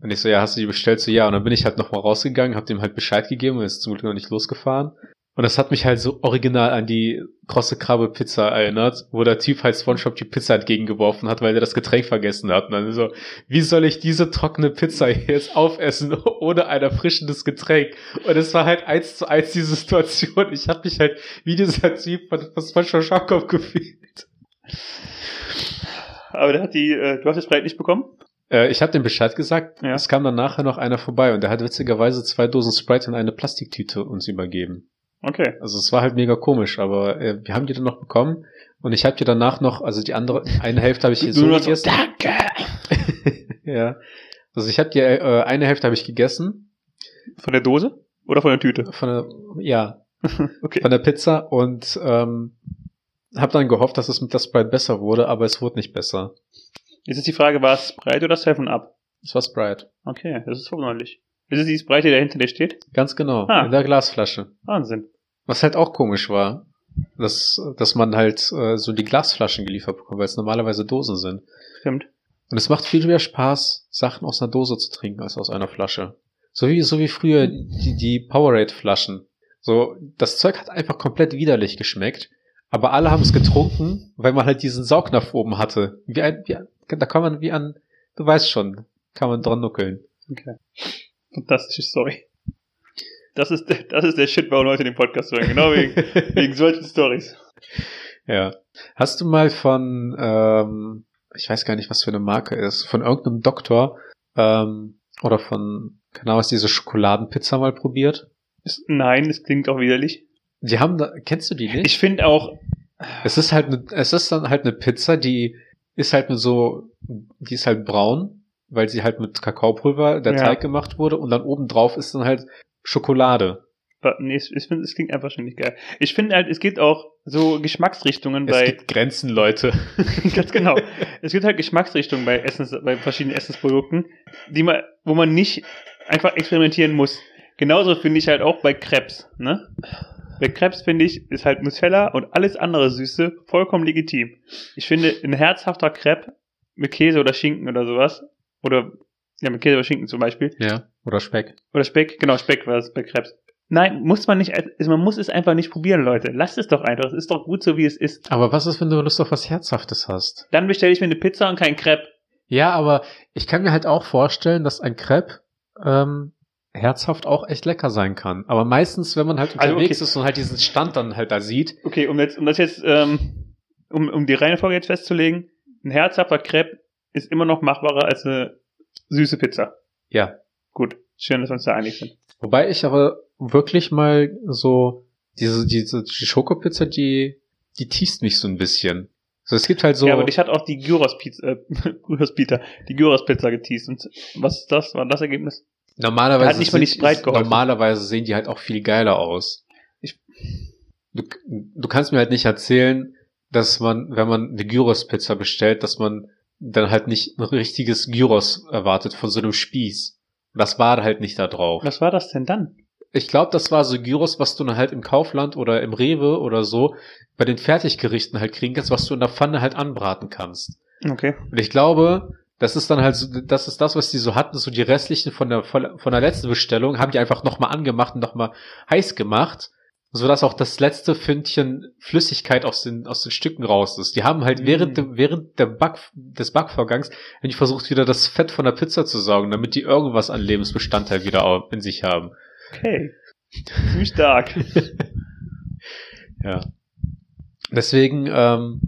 Und ich so, ja, hast du die bestellt? So, ja. Und dann bin ich halt nochmal rausgegangen, hab dem halt Bescheid gegeben und ist zum Glück noch nicht losgefahren. Und das hat mich halt so original an die krosse Krabbe Pizza erinnert, wo der Typ halt Spongebob die Pizza entgegengeworfen hat, weil er das Getränk vergessen hat. Und dann so, wie soll ich diese trockene Pizza jetzt aufessen ohne ein erfrischendes Getränk? Und es war halt eins zu eins diese Situation. Ich habe mich halt wie dieser Typ von, von Spongebob Schafkopf gefühlt. Aber der hat die, äh, du hast das Breit nicht bekommen? Äh, ich habe dem Bescheid gesagt. Ja. Es kam dann nachher noch einer vorbei und der hat witzigerweise zwei Dosen Sprite in eine Plastiktüte uns übergeben. Okay. Also es war halt mega komisch, aber äh, wir haben die dann noch bekommen und ich habe die danach noch, also die andere, eine Hälfte habe ich hier so, gegessen. danke! ja. Also ich habe die äh, eine Hälfte habe ich gegessen Von der Dose? Oder von der Tüte? von der, ja, Okay. von der Pizza und ähm, habe dann gehofft, dass es mit der Sprite besser wurde, aber es wurde nicht besser. Jetzt ist die Frage, war es Sprite oder Seven Up? Es war Sprite. Okay, das ist verwunderlich. Ist es die Sprite, die da hinter dir steht? Ganz genau. Ah. In der Glasflasche. Wahnsinn. Was halt auch komisch war, dass, dass man halt äh, so die Glasflaschen geliefert bekommt, weil es normalerweise Dosen sind. Stimmt. Und es macht viel mehr Spaß, Sachen aus einer Dose zu trinken als aus einer Flasche. So wie, so wie früher die, die Powerade-Flaschen. So, das Zeug hat einfach komplett widerlich geschmeckt, aber alle haben es getrunken, weil man halt diesen Saugnapf oben hatte. Wie ein, wie ein, da kann man wie an, du weißt schon, kann man dran nuckeln. Okay. Fantastische Story. Das ist, der- das ist der Shit, warum Leute den Podcast hören. Genau wegen, wegen solchen Stories. Ja. Hast du mal von, ähm, ich weiß gar nicht, was für eine Marke ist, von irgendeinem Doktor ähm, oder von, keine Ahnung, was diese Schokoladenpizza mal probiert? Nein, es klingt auch widerlich. Die haben da, kennst du die nicht? Ich finde auch, es ist halt, ne, es ist dann halt eine Pizza, die ist halt so, die ist halt braun, weil sie halt mit Kakaopulver der Ja. Teig gemacht wurde und dann oben drauf ist dann halt Schokolade. nee, ich finde, es klingt einfach schon nicht geil. Ich finde halt, es gibt auch so Geschmacksrichtungen Es bei, gibt Grenzen, Leute. ganz genau. Es gibt halt Geschmacksrichtungen bei Essens, bei verschiedenen Essensprodukten, die man, wo man nicht einfach experimentieren muss. Genauso finde ich halt auch bei Krebs, ne? Bei Krebs finde ich, ist halt Nutella und alles andere Süße vollkommen legitim. Ich finde, ein herzhafter Crepe mit Käse oder Schinken oder sowas, oder, ja, mit Käse oder Schinken zum Beispiel, Ja. Oder Speck. oder Speck, genau, Speck war es bei Krebs. Nein, muss man nicht, also man muss es einfach nicht probieren, Leute. Lasst es doch einfach. Es ist doch gut so, wie es ist. Aber was ist, wenn du Lust auf was Herzhaftes hast? Dann bestelle ich mir eine Pizza und kein Crepe. Ja, aber ich kann mir halt auch vorstellen, dass ein Crepe ähm, herzhaft auch echt lecker sein kann. Aber meistens, wenn man halt Also, unterwegs okay. ist und halt diesen Stand dann halt da sieht, Okay, um jetzt, um das jetzt, ähm, um, um die Reihenfolge jetzt festzulegen, ein herzhafter Crepe ist immer noch machbarer als eine süße Pizza. ja. Gut, schön, dass wir uns da einig sind. Wobei ich aber wirklich mal so diese diese die Schokopizza, die die teast mich so ein bisschen. So es gibt halt so Ja, aber dich hat auch die Gyros Pizza, äh, Gyros Pizza, die Gyros Pizza geteased. Und was ist das? War das Ergebnis? normalerweise hat nicht mal die Sprite geholfen. normalerweise sehen die halt auch viel geiler aus. Ich, du, du kannst mir halt nicht erzählen, dass man, wenn man eine Gyros-Pizza bestellt, dass man dann halt nicht ein richtiges Gyros erwartet von so einem Spieß. Das war halt nicht da drauf. Was war das denn dann? Ich glaube, das war so Gyros, was du dann halt im Kaufland oder im Rewe oder so bei den Fertiggerichten halt kriegen kannst, was du in der Pfanne halt anbraten kannst. Okay. Und ich glaube, das ist dann halt so, das ist das, was die so hatten, so die restlichen von der, von der letzten Bestellung, haben die einfach nochmal angemacht und nochmal heiß gemacht, sodass auch das letzte Fündchen Flüssigkeit aus den, aus den Stücken raus ist. Die haben halt Mm. während, dem, während der Back, des Backvorgangs, die versucht, wieder das Fett von der Pizza zu saugen, damit die irgendwas an Lebensbestandteil wieder in sich haben. Okay. Ziemlich stark. Ja. Deswegen, ähm,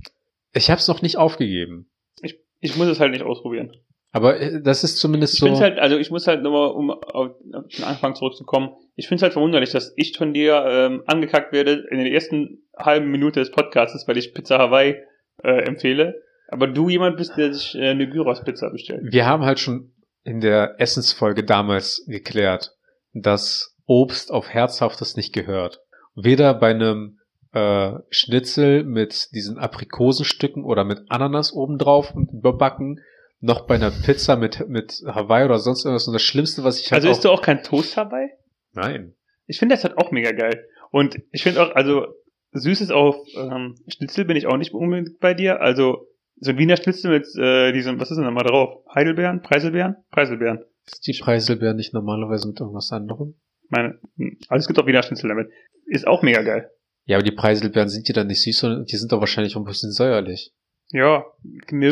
ich habe es noch nicht aufgegeben. Ich, ich muss es halt nicht ausprobieren. Aber äh, das ist zumindest Ich so. finde halt, also ich muss halt nochmal, um auf auf den Anfang zurückzukommen, ich finde es halt verwunderlich, dass ich von dir ähm, angekackt werde in der ersten halben Minute des Podcasts, weil ich Pizza Hawaii äh, empfehle, aber du jemand bist, der sich äh, eine Gyros-Pizza bestellt. wir haben halt schon in der Essensfolge damals geklärt, dass Obst auf Herzhaftes nicht gehört. Weder bei einem äh, Schnitzel mit diesen Aprikosenstücken oder mit Ananas obendrauf und überbacken, noch bei einer Pizza mit, mit Hawaii oder sonst irgendwas. Und das Schlimmste, was ich halt Also isst du auch kein Toast Hawaii? Nein. Ich finde das halt auch mega geil. Und ich finde auch, also Süßes auf ähm, Schnitzel bin ich auch nicht unbedingt bei dir. Also So ein Wiener Schnitzel mit äh, diesem, was ist denn da mal drauf? Heidelbeeren? Preiselbeeren? Preiselbeeren. Ist die Preiselbeeren nicht normalerweise mit irgendwas anderem? Meine, hm, alles gibt auch Wiener Schnitzel damit. Ist auch mega geil. Ja, aber die Preiselbeeren sind die dann nicht süß, sondern die sind doch wahrscheinlich auch ein bisschen säuerlich. Ja,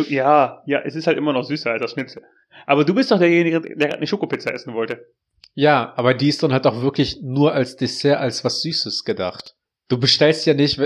ja, ja, es ist halt immer noch süßer als das Schnitzel. Aber du bist doch derjenige, der gerade eine Schokopizza essen wollte. Ja, aber die ist dann halt auch wirklich nur als Dessert, als was Süßes gedacht. Du bestellst ja nicht.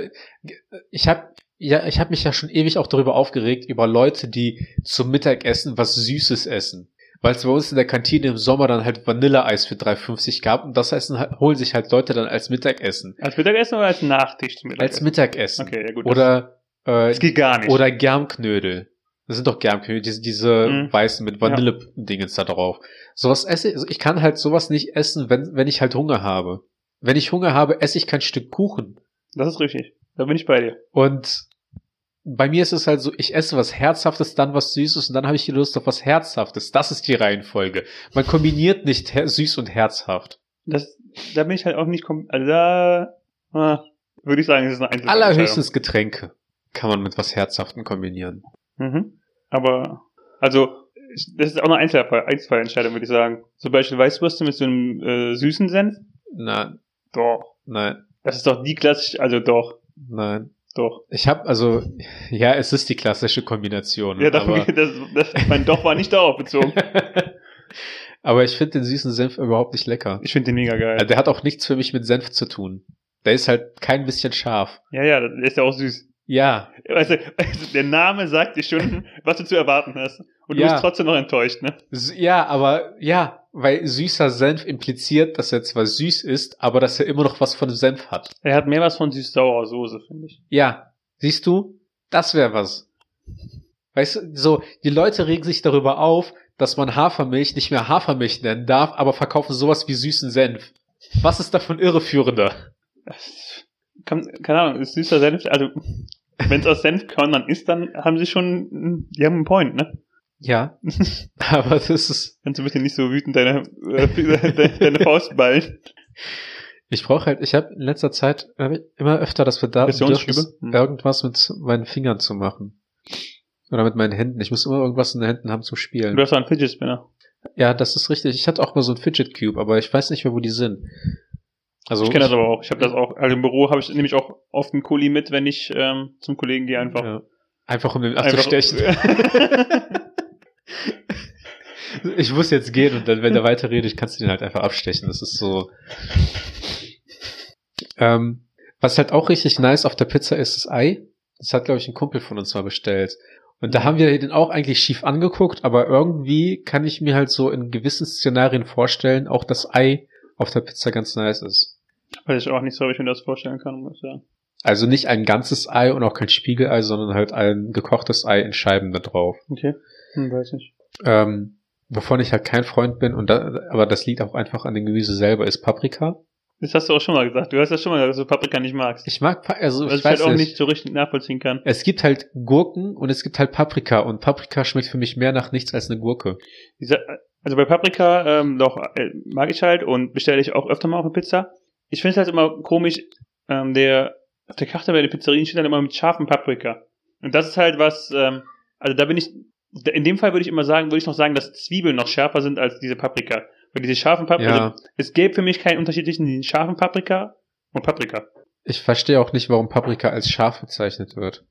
Ich habe ja, ich habe mich ja schon ewig auch darüber aufgeregt über Leute, die zum Mittagessen was Süßes essen, weil es bei uns in der Kantine im Sommer dann halt Vanilleeis für 3,50 gab und das Essen halt, holen sich halt Leute dann als Mittagessen, Als Mittagessen oder als Nachtisch zum als Mittagessen? Mittagessen Okay, ja gut. oder äh, das geht gar nicht. oder Germknödel. Das sind doch Germknödel, diese, diese Mhm. weißen mit Vanille-Dingens da drauf. Sowas esse also ich kann halt sowas nicht essen, wenn, wenn ich halt Hunger habe. Wenn ich Hunger habe, esse ich kein Stück Kuchen. Das ist richtig. Da bin ich bei dir. Und bei mir ist es halt so, ich esse was Herzhaftes, dann was Süßes und dann habe ich die Lust auf was Herzhaftes. Das ist die Reihenfolge. Man kombiniert nicht süß und herzhaft. Das, da bin ich halt auch nicht, also da, ah, würde ich sagen, es ist eine Allerhöchstens Getränke kann man mit was Herzhaftem kombinieren. Mhm. Aber, also, das ist auch eine Einzelfall, Einzelfallentscheidung, würde ich sagen. Zum Beispiel Weißwürste mit so einem äh, süßen Senf. Nein, Doch. nein, Das ist doch die klassische, also doch, nein. doch. Ich habe also, ja, es ist die klassische Kombination. Ja, davon, aber, das, das, mein Doch war nicht darauf bezogen. aber ich finde den süßen Senf überhaupt nicht lecker. Ich finde den mega geil. Also der hat auch nichts für mich mit Senf zu tun. Der ist halt kein bisschen scharf. Ja, ja, der ist ja auch süß. Ja, du, also der Name sagt dir schon, was du zu erwarten hast. Und du Ja. bist trotzdem noch enttäuscht, ne? Ja, aber ja, weil süßer Senf impliziert, dass er zwar süß ist, aber dass er immer noch was von dem Senf hat. Er hat mehr was von süß-saurer Soße, finde ich. Ja, siehst du? Das wäre was. Weißt du, so, die Leute regen sich darüber auf, dass man Hafermilch nicht mehr Hafermilch nennen darf, aber verkaufen sowas wie süßen Senf. Was ist davon irreführender? Kann, keine Ahnung, ist süßer Senf, also wenn es aus Senfkörnern ist, dann haben sie schon, die haben einen Point, ne? Ja, aber das ist, Kannst du bitte nicht so wütend deine, äh, deine, Faust ballen. ich brauche halt, ich habe in letzter Zeit hab ich immer öfter das Bedürfnis? Hm. irgendwas mit meinen Fingern zu machen. Oder mit meinen Händen. Ich muss immer irgendwas in den Händen haben zum Spielen. Du hast auch einen Fidget Spinner. Ja, das ist richtig. Ich hatte auch mal so ein Fidget Cube, aber ich weiß nicht mehr, wo die sind. Also Ich kenne das aber auch. Ich habe das auch, also im Büro habe ich nämlich auch oft einen Kuli mit, wenn ich ähm, zum Kollegen gehe einfach. Ja. Einfach um den abzustechen. ich muss jetzt gehen und dann, wenn der weiterredet, kannst du den halt einfach abstechen. Das ist so. Ähm, was halt auch richtig nice auf der Pizza ist, das Ei. Das hat, glaube ich, ein Kumpel von uns mal bestellt. Und da haben wir den auch eigentlich schief angeguckt, aber irgendwie kann ich mir halt so in gewissen Szenarien vorstellen, auch das Ei auf der Pizza ganz nice ist. Weiß ich auch nicht so, ob ich mir das vorstellen kann, muss ich sagen. Also nicht ein ganzes Ei und auch kein Spiegelei, sondern halt ein gekochtes Ei in Scheiben da drauf. Okay. Hm, weiß nicht. Ähm, wovon ich halt kein Freund bin, und da, aber das liegt auch einfach an dem Gemüse selber, ist Paprika. Das hast du auch schon mal gesagt. Du hast ja schon mal gesagt, dass du Paprika nicht magst. Ich mag, Pa- also ich ich halt weiß auch nicht. nicht so richtig nachvollziehen kann. Es gibt halt Gurken und es gibt halt Paprika und Paprika schmeckt für mich mehr nach nichts als eine Gurke. Dieser, also bei Paprika, ähm, doch, äh, mag ich halt und bestelle ich auch öfter mal auf eine Pizza. Ich finde es halt immer komisch, ähm, der, auf der Karte bei den Pizzerien steht dann immer mit scharfem Paprika. Und das ist halt was, ähm, also da bin ich, in dem Fall würde ich immer sagen, würde ich noch sagen, dass Zwiebeln noch schärfer sind als diese Paprika. Weil diese scharfen Paprika, Ja. also, es gäbe für mich keinen Unterschied zwischen den scharfen Paprika und Paprika. Ich verstehe auch nicht, warum Paprika als scharf bezeichnet wird.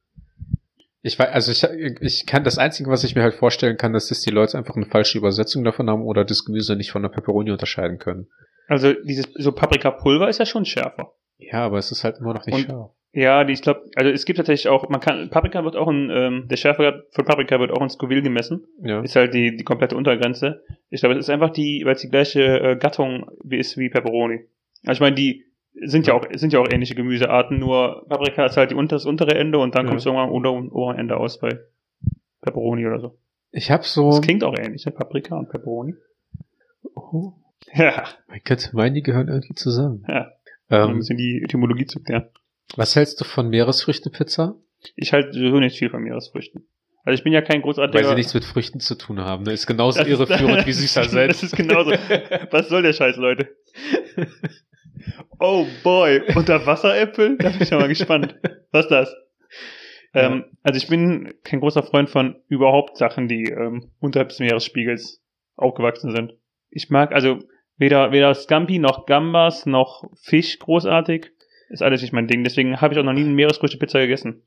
Ich weiß, also ich, ich kann das Einzige, was ich mir halt vorstellen kann, ist, dass die Leute einfach eine falsche Übersetzung davon haben oder das Gemüse nicht von der Peperoni unterscheiden können. Also dieses, so Paprikapulver ist ja schon schärfer. Ja, aber es ist halt immer noch nicht Und- scharf. Ja, die, ich glaube, also es gibt tatsächlich auch, man kann, Paprika wird auch in, ähm, der Schärfegrad von Paprika wird auch in Scoville gemessen. Ja. Ist halt die, die komplette Untergrenze. Ich glaube, es ist einfach die, weil es die gleiche äh, Gattung wie ist wie Pepperoni. Also ich meine, die sind ja auch, sind ja auch ähnliche Gemüsearten, nur Paprika ist halt die unter, das untere Ende und dann Ja. kommst du irgendwann am unteren oberen Ende aus bei Pepperoni oder so. Ich habe so. Das klingt auch ähnlich, ne? Paprika und Pepperoni. Oh, Ja, mein Gott, meinen die gehören irgendwie zusammen. Ja. um ein Ähm, bisschen die Etymologie zu klären. was hältst du von Meeresfrüchtepizza? Ich halte sowieso nicht viel von Meeresfrüchten. Also ich bin ja kein großartiger... Weil sie nichts mit Früchten zu tun haben. Ne? Ist genauso Das ist- irreführend wie süßer Senf. Das ist genauso. Was soll der Scheiß, Leute? Oh boy, Unterwasseräpfel? Da bin ich ja mal gespannt. Was ist das? Ähm, also ich bin kein großer Freund von überhaupt Sachen, die ähm, unterhalb des Meeresspiegels aufgewachsen sind. Ich mag also weder, weder Scampi noch Gambas noch Fisch großartig. Ist alles nicht mein Ding. Deswegen habe ich auch noch nie eine Meeresfrüchte-Pizza gegessen.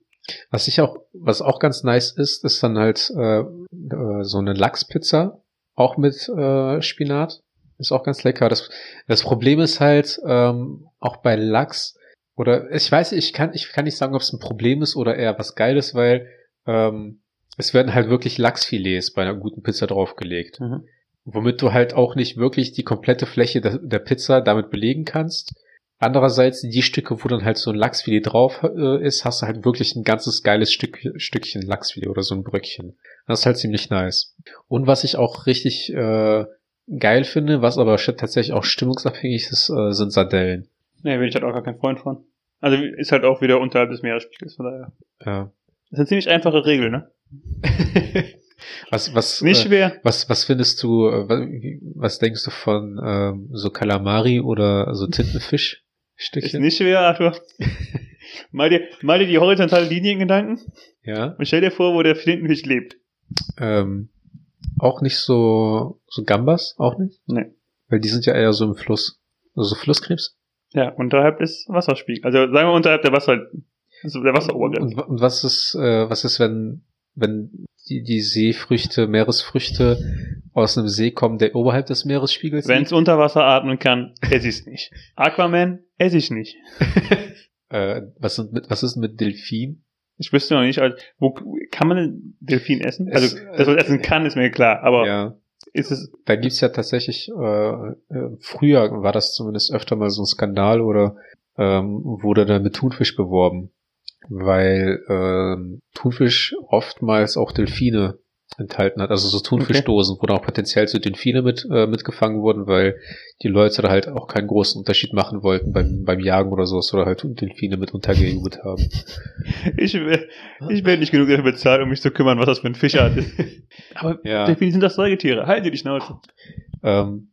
Was ich auch, was auch ganz nice ist, ist dann halt äh, äh, so eine Lachspizza, auch mit äh, Spinat. Ist auch ganz lecker. Das, das Problem ist halt, ähm, auch bei Lachs, oder ich weiß, ich kann, ich kann nicht sagen, ob es ein Problem ist oder eher was Geiles, weil ähm, es werden halt wirklich Lachsfilets bei einer guten Pizza draufgelegt. Mhm. Womit du halt auch nicht wirklich die komplette Fläche der, der Pizza damit belegen kannst. Andererseits, die Stücke, wo dann halt so ein Lachsfilet drauf äh, ist, hast du halt wirklich ein ganzes geiles Stück, Stückchen Lachsfilet oder so ein Bröckchen. Das ist halt ziemlich nice. Und was ich auch richtig äh, geil finde, was aber tatsächlich auch stimmungsabhängig ist, äh, sind Sardellen. Nee, bin ich halt auch gar kein Freund von. Also ist halt auch wieder unterhalb des Meeresspiegels, von daher. Ja. Das ist eine ziemlich einfache Regel, ne? was, was, Nicht äh, schwer. was, was findest du, äh, was denkst du von ähm, so Kalamari oder so Ist Tintenfischstückchen? nicht schwer, Arthur. mal dir, mal dir die horizontale Linie in Gedanken Ja. und stell dir vor, wo der Flintenfisch lebt. Ähm, auch nicht so, so Gambas, auch nicht? Nee. Weil die sind ja eher so im Fluss. Also so Flusskrebs. Ja, unterhalb des Wasserspiegels. Also sagen wir unterhalb der Wasser, also der Wasserobergrenze. Und, und was ist, äh, was ist, wenn, wenn die, die Seefrüchte, Meeresfrüchte aus einem See kommen, der oberhalb des Meeresspiegels Wenn es unter Wasser atmen kann, ess ich's nicht. Aquaman, ess ich nicht. Äh, was, sind mit, was ist mit Delfin? Ich wüsste noch nicht, also, wo kann man denn Delfin essen? Es- Also, dass man essen kann, ist mir klar, aber Ja. ist es, Da gibt's ja tatsächlich, äh, äh, früher war das zumindest öfter mal so ein Skandal oder ähm, wurde da mit Thunfisch beworben, weil ähm, Thunfisch oftmals auch Delfine enthalten hat, also so Thunfischdosen, wo dann auch potenziell so Delfine mit äh, mitgefangen wurden, weil die Leute da halt auch keinen großen Unterschied machen wollten beim, beim Jagen oder sowas oder halt Delfine mit untergejubelt haben. ich, will- ich werde nicht genug dafür bezahlt, um mich zu kümmern, was das für ein Fischart ist. Aber Ja. Delfine sind das Säugetiere. Halt dir die Schnauze. Ähm,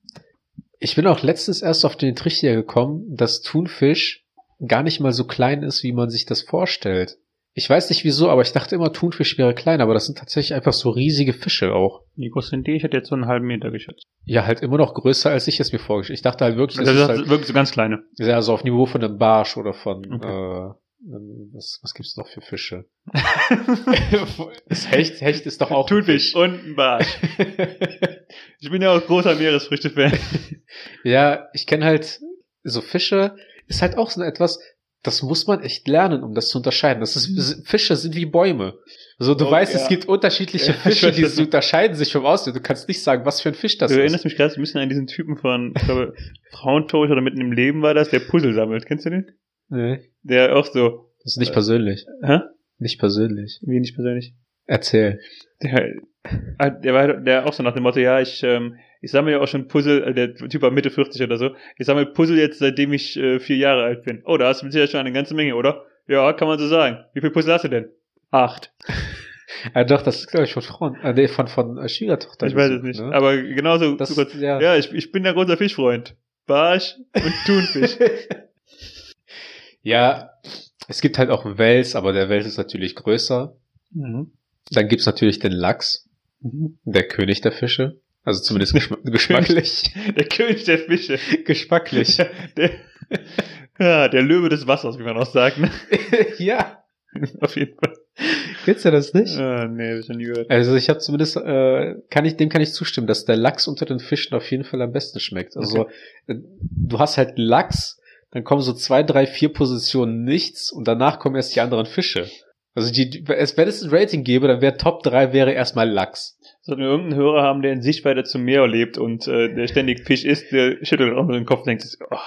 ich bin auch letztens erst auf den Trichter gekommen, dass Thunfisch gar nicht mal so klein ist, wie man sich das vorstellt. Ich weiß nicht wieso, aber ich dachte immer, Thunfisch wäre klein, aber das sind tatsächlich einfach so riesige Fische auch. Wie groß sind die? Ich hätte jetzt so einen halben Meter geschätzt. Ja, halt immer noch größer, als ich es mir vorgestellt Ich dachte halt wirklich, Also das das ist halt wirklich so ganz kleine. ja, so auf Niveau von einem Barsch oder von, Okay. äh, was, was gibt's noch für Fische? das Hecht, Hecht ist doch auch Thunfisch und ein Barsch. Ich bin ja auch großer Meeresfrüchte-Fan. Ja, ich kenne halt so Fische, ist halt auch so etwas, das muss man echt lernen, um das zu unterscheiden. Das ist, Fische sind wie Bäume. Also du Oh, weißt, ja. es gibt unterschiedliche Fische, die du- unterscheiden sich vom Aussehen. Du kannst nicht sagen, was für ein Fisch das du ist. erinnerst mich gerade ein bisschen an diesen Typen von, ich glaube, Frauentausch oder mitten im Leben war das, der Puzzle sammelt. Kennst du den? Nee, Der auch so, das ist nicht Äh. persönlich. hä? Nicht persönlich. Wie nicht persönlich? Erzähl. Der, ah, der war der auch so nach dem Motto, ja, ich, ähm, ich sammle ja auch schon Puzzle, äh, der Typ war Mitte 40 oder so, ich sammle Puzzle jetzt, seitdem ich äh, vier Jahre alt bin. Oh, da hast du mit Sicherheit schon eine ganze Menge, oder? Ja, kann man so sagen. Wie viele Puzzle hast du denn? Acht. Ah, doch, das ist, glaube ich, von Frauen. Äh, nee, von, von äh, Schwiegertochter. ich weiß es nicht. Ne? Aber genauso, das, kurz, ja. ja, ich, ich bin der großer Fischfreund. Barsch und Thunfisch. ja, es gibt halt auch Wels, aber der Wels ist natürlich größer. mhm. Dann gibt's natürlich den Lachs, Mhm. der König der Fische. Also zumindest geschm geschmacklich. Der König der Fische. geschmacklich. Der, ja, der Löwe des Wassers, wie man auch sagt. Ne? ja. Auf jeden Fall. Kennst du das nicht? Ah, nee, hab ich noch nie gehört. Also ich habe zumindest, äh, kann ich, dem kann ich zustimmen, dass der Lachs unter den Fischen auf jeden Fall am besten schmeckt. Also äh, du hast halt Lachs, dann kommen so zwei, drei, vier Positionen nichts und danach kommen erst die anderen Fische. Also die, die wenn es ein Rating gäbe, dann wäre Top 3 wäre erstmal Lachs. Sollten wir irgendeinen Hörer haben, der in Sichtweite zum Meer lebt und äh, der ständig Fisch isst, der schüttelt auch nur den Kopf und denkt, oh,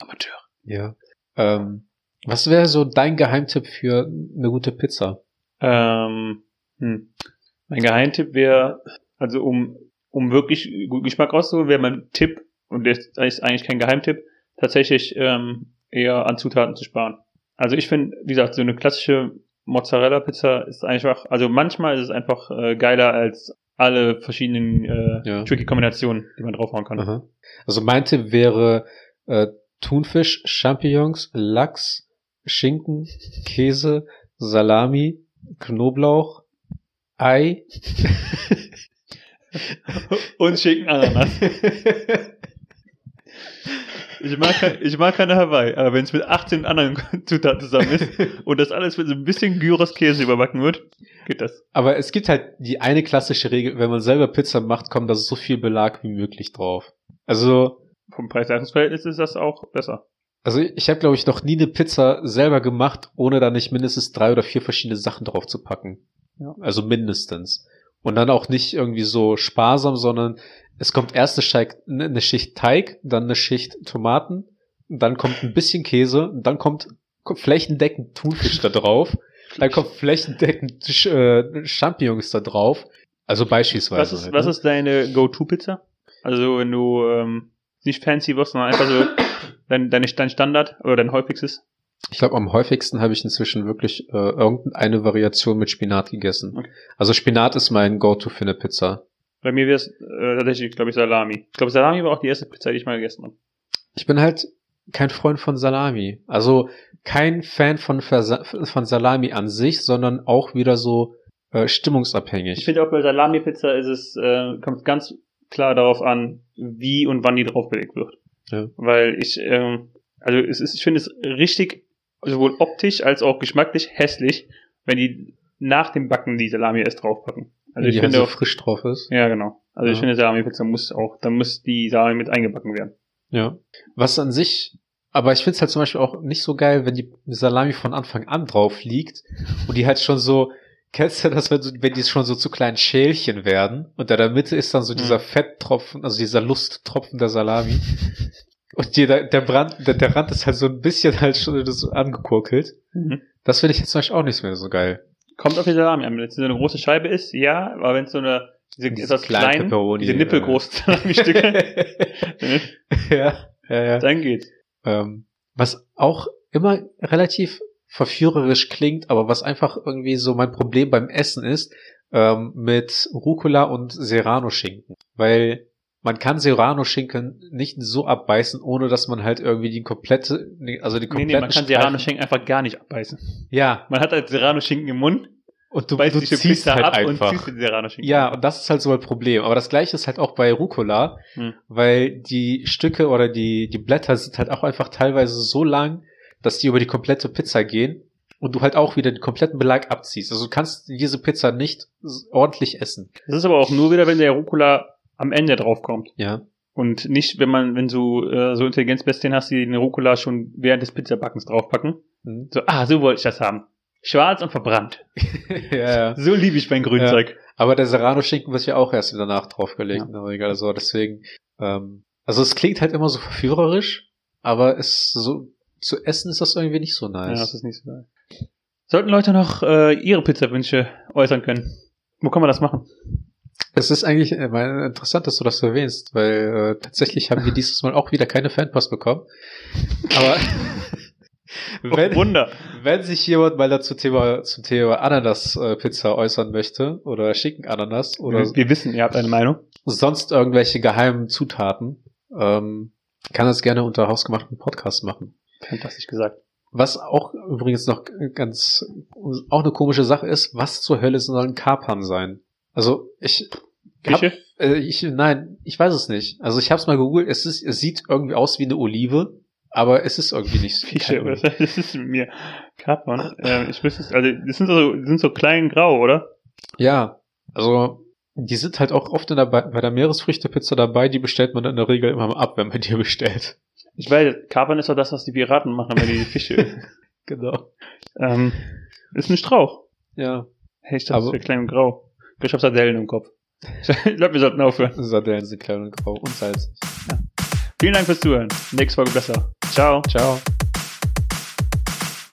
Amateur. Ja. Ähm, was wäre so dein Geheimtipp für eine gute Pizza? Ähm, hm. Mein Geheimtipp wäre, also um, um wirklich guten Geschmack rauszuholen, wäre mein Tipp, und das ist eigentlich kein Geheimtipp, tatsächlich ähm, eher an Zutaten zu sparen. Also ich finde, wie gesagt, so eine klassische Mozzarella-Pizza ist einfach, also manchmal ist es einfach äh, geiler als alle verschiedenen äh, Ja. tricky Kombinationen, die man draufhauen kann. Aha. Also mein Tipp wäre äh, Thunfisch, Champignons, Lachs, Schinken, Käse, Salami, Knoblauch, Ei Und schicken Ananas. Ich mag, ich mag keine Hawaii, aber wenn es mit 18 anderen Zutaten zusammen ist und das alles mit so ein bisschen Gyros-Käse überbacken wird, geht das. Aber es gibt halt die eine klassische Regel, wenn man selber Pizza macht, kommt da so viel Belag wie möglich drauf. Also, Vom Preis-Leistungs-Verhältnis ist das auch besser. also ich habe glaube ich noch nie eine Pizza selber gemacht, ohne da nicht mindestens drei oder vier verschiedene Sachen drauf zu packen. Ja. Also mindestens. Und dann auch nicht irgendwie so sparsam, sondern es kommt erst eine Schicht, eine Schicht Teig, dann eine Schicht Tomaten, dann kommt ein bisschen Käse, dann kommt, flächendeckend Thunfisch da drauf, dann kommt flächendeckend Sch- äh, Champignons da drauf. Also beispielsweise. Was ist, halt, was ne? ist deine Go-To-Pizza? Also wenn du ähm, nicht fancy wirst, sondern einfach so dein, dein, dein Standard oder dein häufigstes. Ich glaube, am häufigsten habe ich inzwischen wirklich äh, irgendeine Variation mit Spinat gegessen. Okay. Also Spinat ist mein Go-To für eine Pizza. Bei mir wäre es äh, tatsächlich, glaube ich, Salami. Ich glaube, Salami war auch die erste Pizza, die ich mal gegessen habe. Ich bin halt kein Freund von Salami. Also kein Fan von, Versa von Salami an sich, sondern auch wieder so äh, stimmungsabhängig. Ich finde auch bei Salami-Pizza ist es, äh, kommt ganz klar darauf an, wie und wann die draufgelegt wird. Ja. Weil ich, ähm, also es ist, ich finde es richtig, sowohl optisch als auch geschmacklich hässlich, wenn die nach dem Backen die Salami erst draufpacken. Also ich die finde auch, frisch drauf ist. ja genau. Also ich Ja. finde Salami-Pizza muss auch, da muss die Salami mit eingebacken werden. Ja. Was an sich, aber ich finde es halt zum Beispiel auch nicht so geil, wenn die Salami von Anfang an drauf liegt und die halt schon so, kennst du das, wenn, so, wenn die schon so zu kleinen Schälchen werden und da in der Mitte ist dann so dieser Mhm. Fetttropfen, also dieser Lusttropfen der Salami. Und die, der, der, Brand, der, der Rand ist halt so ein bisschen halt schon so angekurkelt. Mhm. Das finde ich jetzt zum Beispiel auch nicht mehr so geil. Kommt auf die Salami an. Wenn es so eine große Scheibe ist, ja, aber wenn es so eine, diese Diese etwas kleinen Pepperoni, diese nippelgroßen Salami-Stücke, ja, ja, ja. dann geht's. Ähm, was auch immer relativ verführerisch klingt, aber was einfach irgendwie so mein Problem beim Essen ist, ähm, mit Rucola und Serrano-Schinken. Weil man kann Serrano-Schinken nicht so abbeißen, ohne dass man halt irgendwie die komplette, also die Nee, kompletten nee, man kann Serrano-Schinken einfach gar nicht abbeißen. Ja, Man hat halt Serrano-Schinken im Mund, und du, beißt du ziehst Pizza halt ab einfach. und ziehst den Serrano-Schinken. Ja, und das ist halt so ein Problem. Aber das gleiche ist halt auch bei Rucola, Hm. weil die Stücke oder die, die Blätter sind halt auch einfach teilweise so lang, dass die über die komplette Pizza gehen und du halt auch wieder den kompletten Belag abziehst. Also du kannst diese Pizza nicht ordentlich essen. Das ist aber auch nur wieder, wenn der Rucola am Ende draufkommt. Ja. Und nicht, wenn man, wenn du äh, so Intelligenzbestien hast, die den Rucola schon während des Pizzabackens draufpacken. Hm. So, ah, so wollte ich das haben. Schwarz und verbrannt. ja, ja. So liebe ich mein Ja. Grünzeug. Aber der Serrano-Schinken wird ja auch erst wieder nach draufgelegt Ja. Regel. Also deswegen, ähm, also es klingt halt immer so verführerisch, aber es so, zu essen ist das irgendwie nicht so Ja, nice. das ist nicht so geil. Sollten Leute noch äh, ihre Pizzawünsche äußern können? Wo kann man das machen? Es ist eigentlich äh, interessant, dass du das erwähnst, weil äh, tatsächlich haben wir dieses Mal auch wieder keine Fanpost bekommen. Aber Oh, wenn, Wunder. wenn sich jemand mal dazu Thema, zum Thema Ananas-Pizza äußern möchte oder schicken Ananas oder wir, wir wissen, ihr habt eine Meinung. sonst irgendwelche geheimen Zutaten, ähm, kann das gerne unter hausgemachten Podcast machen. Fantastisch gesagt. Was auch übrigens noch ganz, auch eine komische Sache ist, was zur Hölle sollen Kapern sein? Also ich, hab, äh, ich, nein, ich weiß es nicht. Also ich habe es mal gegoogelt, es ist, es sieht irgendwie aus wie eine Olive, aber es ist irgendwie nicht. Fische, oder? Das ist mir. Kapern. Ähm, ich wüsste es, also, das sind so, die sind so klein grau, oder? Ja, also die sind halt auch oft in der, bei der Meeresfrüchtepizza dabei, die bestellt man in der Regel immer mal ab, wenn man die bestellt. Ich weiß, Kapern ist doch das, was die Piraten machen, wenn die die Fische. Genau. ähm, ist ein Strauch. Ja, Hey, ich dachte, das Aber- wäre klein und grau. Ich hab Sardellen im Kopf. Ich glaube, wir sollten aufhören. Sardellen sind klein und grau und salzig. Vielen Dank fürs Zuhören. Nächste Folge besser. Ciao. Ciao.